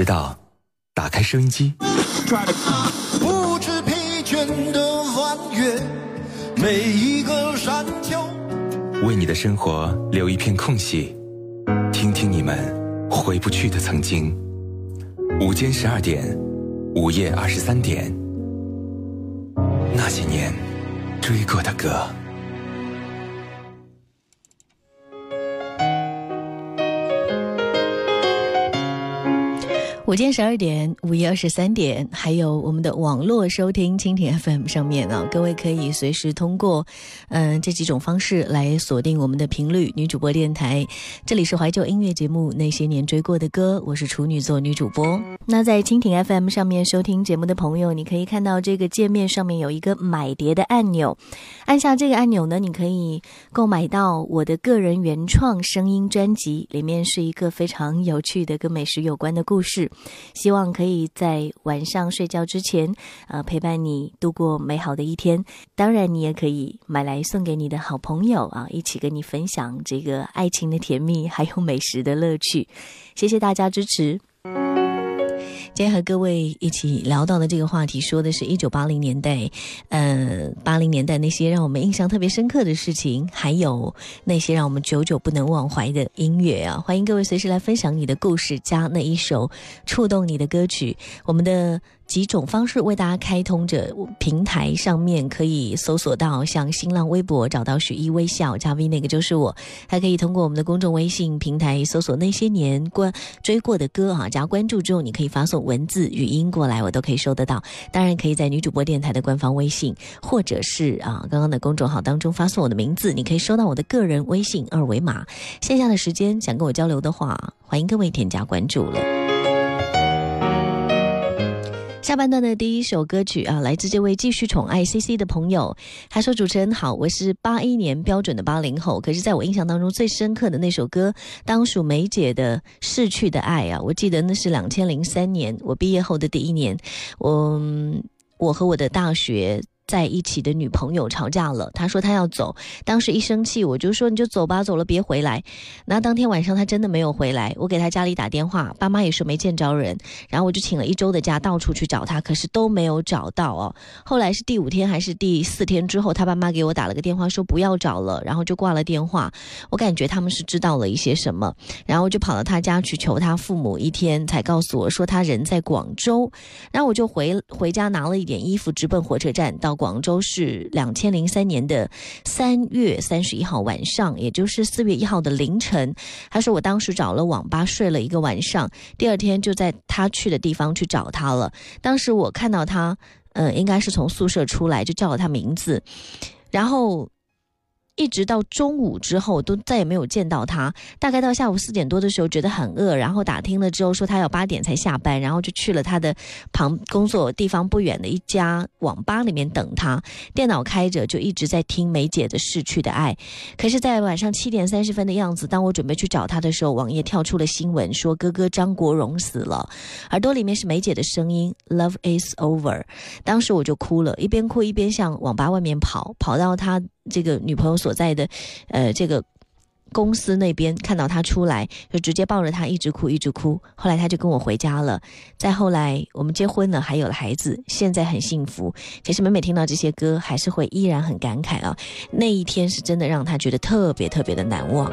直到打开收音机。不知疲倦的弯月，每一个山丘。为你的生活留一片空隙，听听你们回不去的曾经。午间十二点，午夜二十三点，那些年追过的歌。午间十二点，午夜二十三点，还有我们的网络收听蜻蜓 FM 上面呢，各位可以随时通过，嗯，这几种方式来锁定我们的频率。女主播电台，这里是怀旧音乐节目《那些年追过的歌》，我是处女座女主播。那在蜻蜓 FM 上面收听节目的朋友，你可以看到这个界面上面有一个买碟的按钮，按下这个按钮呢，你可以购买到我的个人原创声音专辑，里面是一个非常有趣的跟美食有关的故事。希望可以在晚上睡觉之前，呃，陪伴你度过美好的一天。当然，你也可以买来送给你的好朋友啊，一起跟你分享这个爱情的甜蜜，还有美食的乐趣。谢谢大家支持。今天和各位一起聊到的这个话题，说的是一九八零年代，呃，八零年代那些让我们印象特别深刻的事情，还有那些让我们久久不能忘怀的音乐啊！欢迎各位随时来分享你的故事，加那一首触动你的歌曲，我们的。几种方式为大家开通着，平台上面可以搜索到，像新浪微博找到许一微笑加 V 那个就是我，还可以通过我们的公众微信平台搜索那些年关追过的歌啊，加关注之后你可以发送文字语音过来，我都可以收得到。当然可以在女主播电台的官方微信或者是啊刚刚的公众号当中发送我的名字，你可以收到我的个人微信二维码。线下的时间想跟我交流的话，欢迎各位添加关注了。下半段的第一首歌曲啊，来自这位继续宠爱 C C 的朋友。他说：“主持人好，我是八一年标准的八零后，可是在我印象当中最深刻的那首歌，当属梅姐的《逝去的爱》啊。我记得那是两千零三年我毕业后的第一年，我我和我的大学。”在一起的女朋友吵架了，他说他要走，当时一生气我就说你就走吧，走了别回来。那当天晚上他真的没有回来，我给他家里打电话，爸妈也说没见着人，然后我就请了一周的假到处去找他，可是都没有找到哦。后来是第五天还是第四天之后，他爸妈给我打了个电话说不要找了，然后就挂了电话。我感觉他们是知道了一些什么，然后就跑到他家去求他父母，一天才告诉我说他人在广州，然后我就回回家拿了一点衣服，直奔火车站到。广州是两千零三年的三月三十一号晚上，也就是四月一号的凌晨。他说我当时找了网吧睡了一个晚上，第二天就在他去的地方去找他了。当时我看到他，呃，应该是从宿舍出来，就叫了他名字，然后。一直到中午之后都再也没有见到他。大概到下午四点多的时候，觉得很饿，然后打听了之后说他要八点才下班，然后就去了他的旁工作地方不远的一家网吧里面等他。电脑开着，就一直在听梅姐的《逝去的爱》。可是，在晚上七点三十分的样子，当我准备去找他的时候，网页跳出了新闻，说哥哥张国荣死了。耳朵里面是梅姐的声音：“Love is over。”当时我就哭了，一边哭一边向网吧外面跑，跑到他。这个女朋友所在的，呃，这个公司那边看到他出来，就直接抱着他一直哭，一直哭。后来他就跟我回家了。再后来，我们结婚了，还有了孩子，现在很幸福。其实每每听到这些歌，还是会依然很感慨啊。那一天是真的让他觉得特别特别的难忘。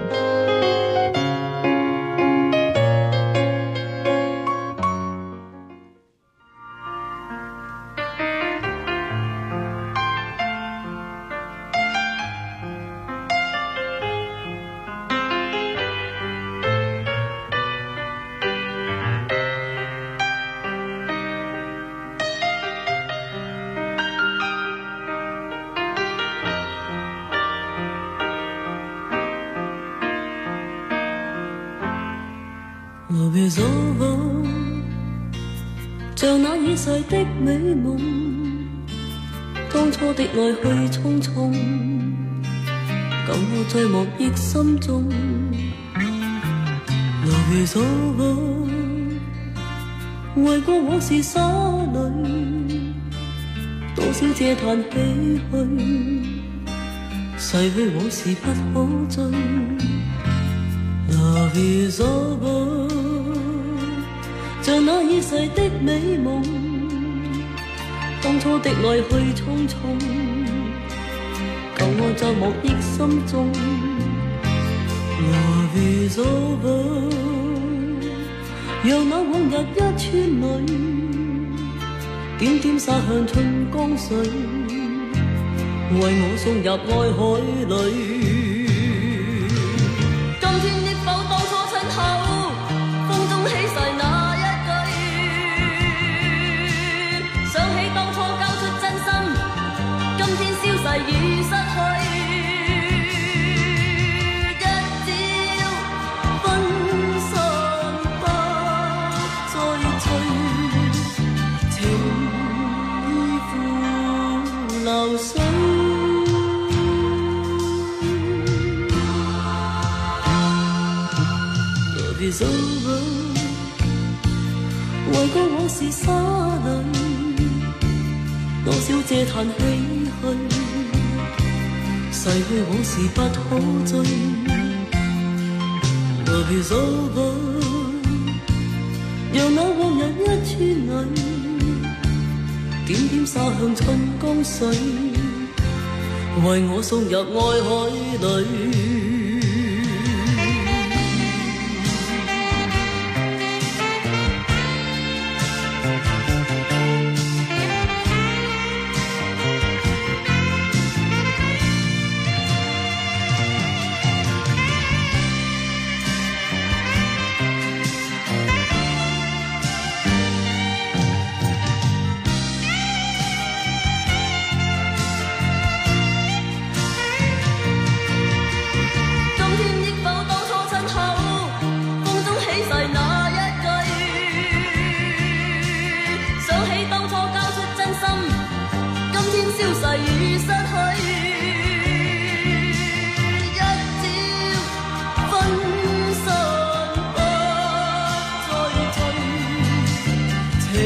Love is over 像那已逝的美梦，当初的爱去匆匆，旧我在莫忆心中。Love is over，为过往事洒泪，多少嗟叹唏嘘，逝去往事不可追。Love is over，像那已逝的美梦，当初的爱去匆匆，旧爱在莫忆心中。Love is over，让那往日一串泪，点点洒向春江水，为我送入爱海里。少嗟叹唏嘘，逝去往事不可追。Love is over，让那往日一串泪，点点洒向春江水，为我送入爱海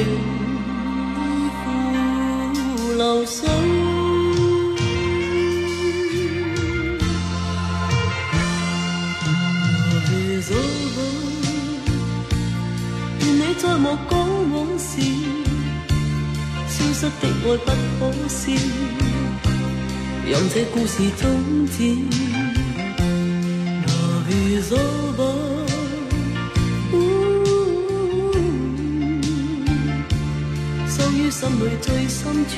tình phù lầu sông về rồi một cố muốn gì siêu rất tình ngồi bất xin yếm thế cũ gì thông tin nó vì 里最深处。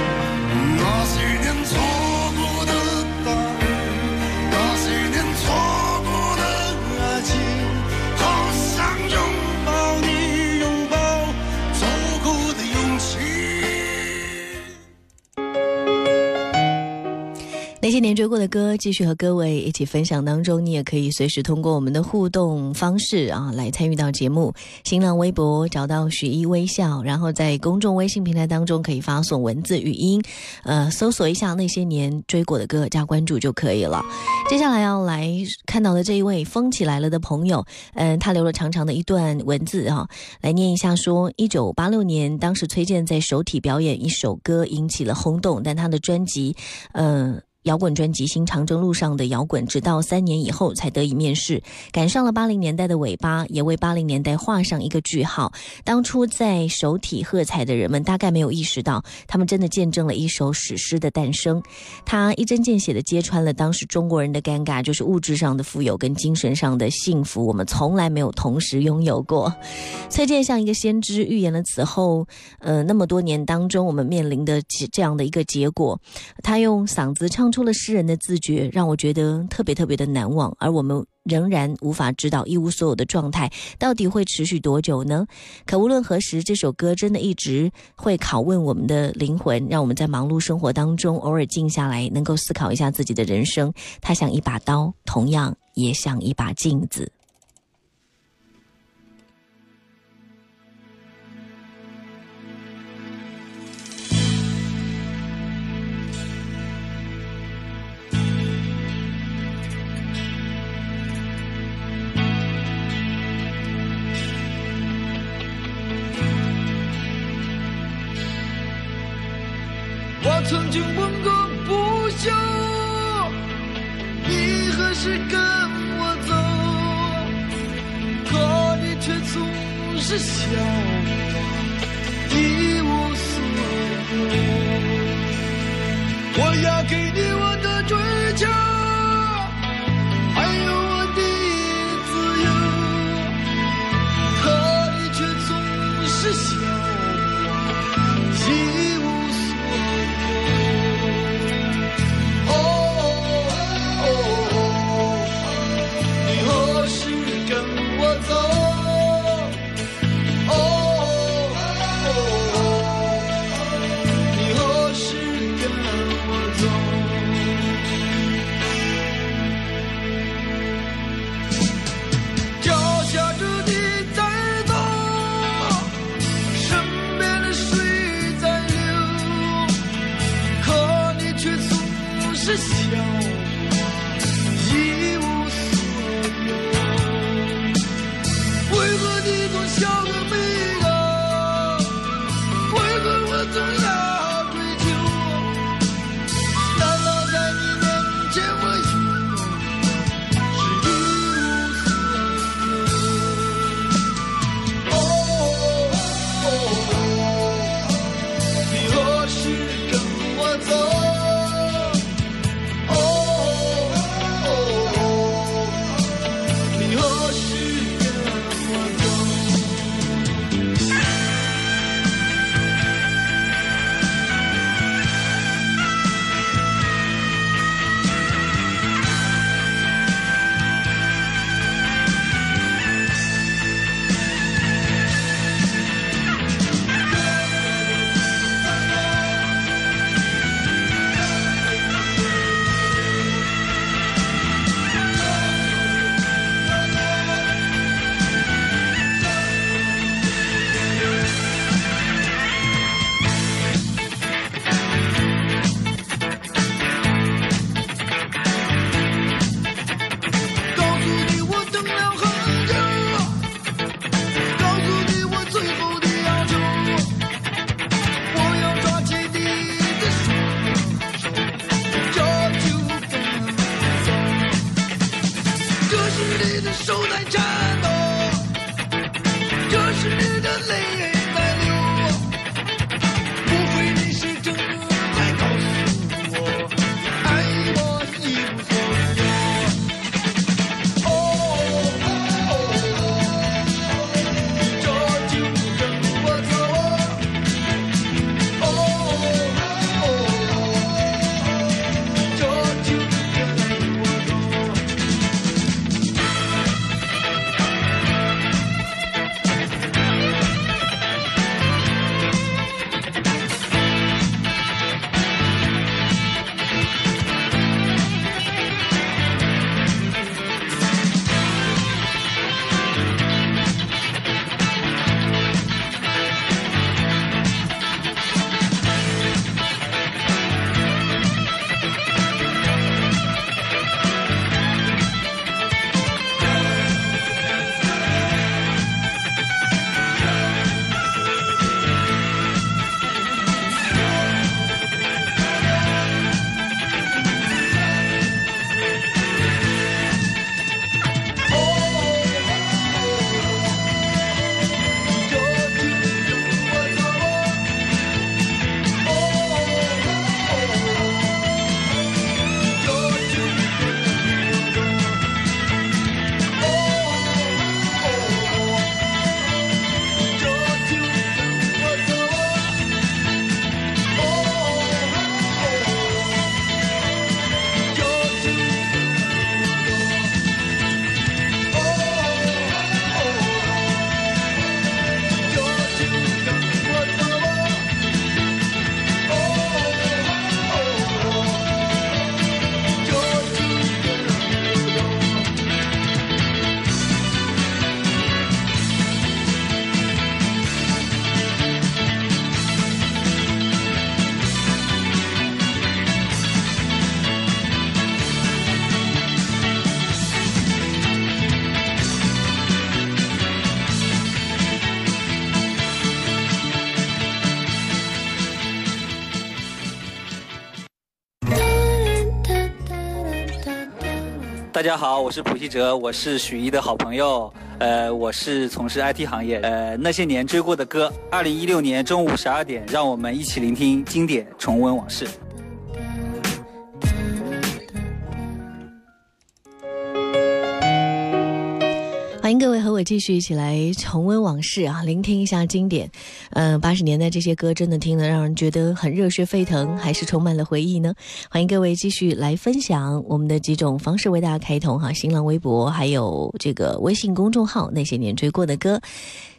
些年追过的歌，继续和各位一起分享当中。你也可以随时通过我们的互动方式啊，来参与到节目。新浪微博找到许一微笑，然后在公众微信平台当中可以发送文字、语音，呃，搜索一下那些年追过的歌，加关注就可以了。接下来要来看到的这一位疯起来了的朋友，嗯，他留了长长的一段文字啊，来念一下：说一九八六年，当时崔健在首体表演一首歌引起了轰动，但他的专辑，嗯。摇滚专辑《新长征路上的摇滚》，直到三年以后才得以面世，赶上了八零年代的尾巴，也为八零年代画上一个句号。当初在首体喝彩的人们，大概没有意识到，他们真的见证了一首史诗的诞生。他一针见血地揭穿了当时中国人的尴尬，就是物质上的富有跟精神上的幸福，我们从来没有同时拥有过。崔健像一个先知，预言了此后，呃，那么多年当中我们面临的这样的一个结果。他用嗓子唱。出了诗人的自觉，让我觉得特别特别的难忘。而我们仍然无法知道一无所有的状态到底会持续多久呢？可无论何时，这首歌真的一直会拷问我们的灵魂，让我们在忙碌生活当中偶尔静下来，能够思考一下自己的人生。它像一把刀，同样也像一把镜子。是笑我一无所有。我要给你我的追求，是想大家好，我是普希哲，我是许一的好朋友。呃，我是从事 IT 行业。呃，那些年追过的歌，二零一六年中午十二点，让我们一起聆听经典，重温往事。继续一起来重温往事啊，聆听一下经典。嗯，八十年代这些歌真的听了让人觉得很热血沸腾，还是充满了回忆呢？欢迎各位继续来分享我们的几种方式为大家开通哈，新浪微博还有这个微信公众号那些年追过的歌。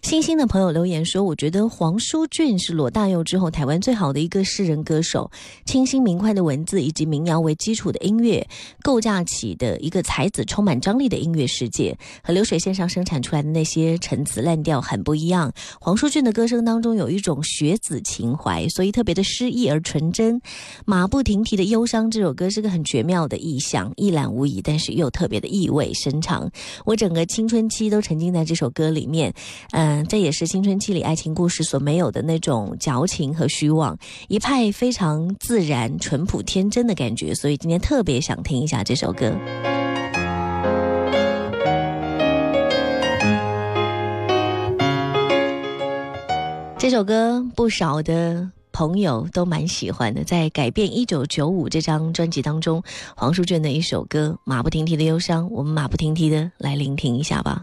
星星的朋友留言说：“我觉得黄舒骏是罗大佑之后台湾最好的一个诗人歌手，清新明快的文字以及民谣为基础的音乐，构架起的一个才子充满张力的音乐世界，和流水线上生产出出来的那些陈词滥调很不一样。黄舒骏的歌声当中有一种学子情怀，所以特别的诗意而纯真。马不停蹄的忧伤这首歌是个很绝妙的意象，一览无遗，但是又特别的意味深长。我整个青春期都沉浸在这首歌里面，嗯。”嗯，这也是青春期里爱情故事所没有的那种矫情和虚妄，一派非常自然、淳朴、天真的感觉。所以今天特别想听一下这首歌。这首歌不少的朋友都蛮喜欢的，在《改变一九九五》这张专辑当中，黄淑娟的一首歌《马不停蹄的忧伤》，我们马不停蹄的来聆听一下吧。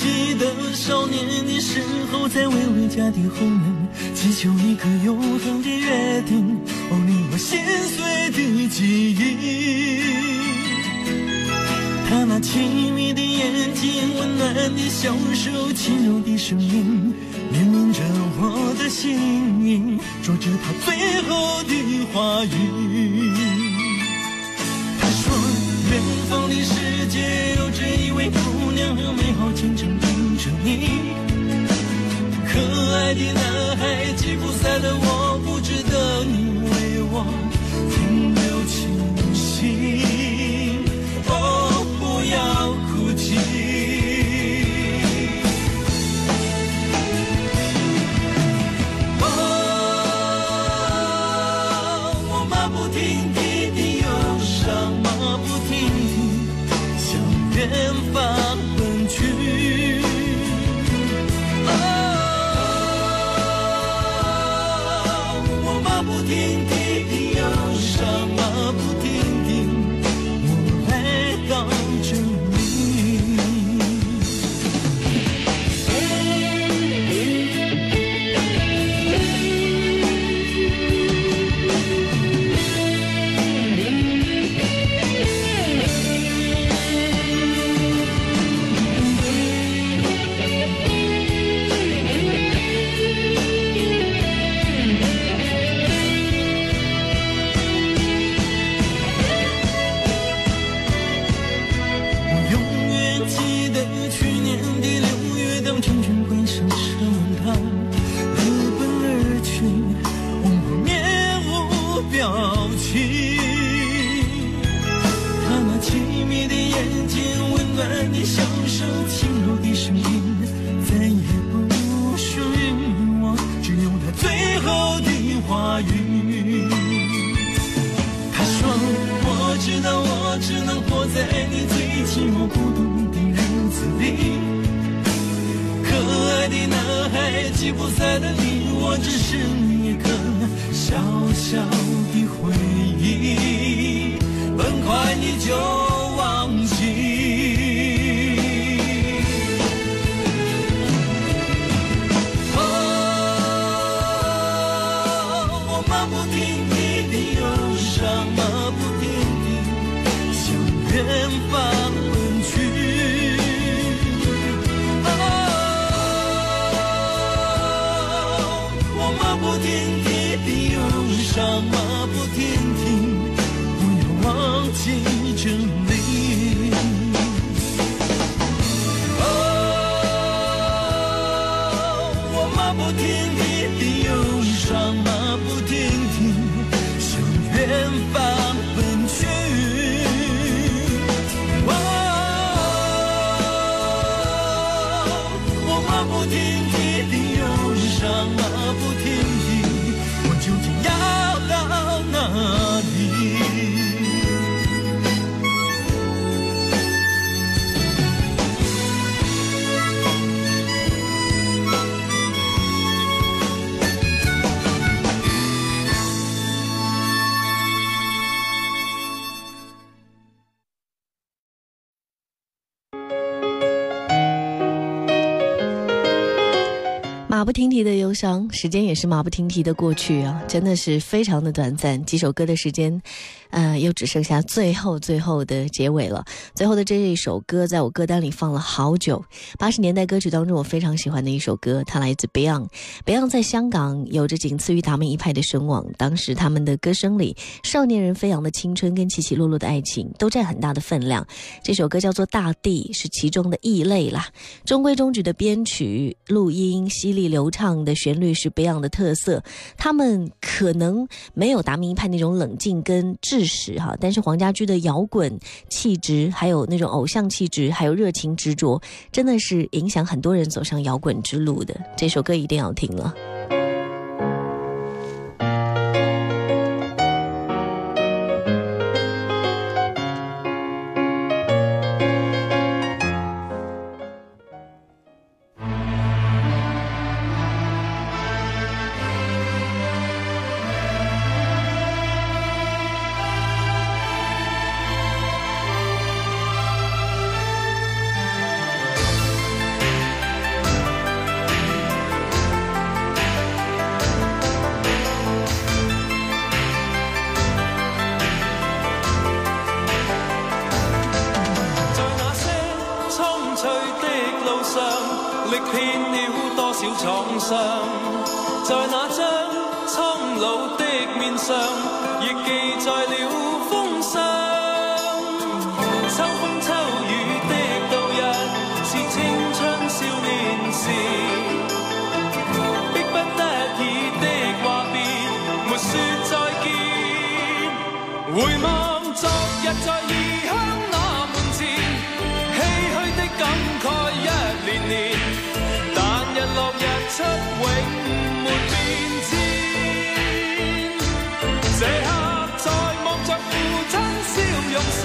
记得少年的身后在微微家的后门，祈求一个永恒的约定，哦，你我心碎的记忆。他那亲密的眼睛，温暖的小手，轻柔的声音，念念着我的心意，说着他最后的话语。风里，世界有着一位姑娘和美好前程等着你。可爱的男孩，吉普赛的我，不值得你为我停留清醒。远方。记得去年的六月，当青春。不停蹄的忧伤，马不停蹄，我究竟要到哪？时间也是马不停蹄的过去啊，真的是非常的短暂。几首歌的时间。呃，又只剩下最后最后的结尾了。最后的这一首歌，在我歌单里放了好久。八十年代歌曲当中，我非常喜欢的一首歌，它来自 Beyond。Beyond 在香港有着仅次于达明一派的声望。当时他们的歌声里，少年人飞扬的青春跟起起落落的爱情都占很大的分量。这首歌叫做《大地》，是其中的异类啦。中规中矩的编曲、录音，犀利流畅的旋律是 Beyond 的特色。他们可能没有达明一派那种冷静跟智。事实哈，但是黄家驹的摇滚气质，还有那种偶像气质，还有热情执着，真的是影响很多人走上摇滚之路的。这首歌一定要听了。在异乡那门前唏嘘的感慨一年。年但日落日出永没变迁。这刻在望着父亲笑容时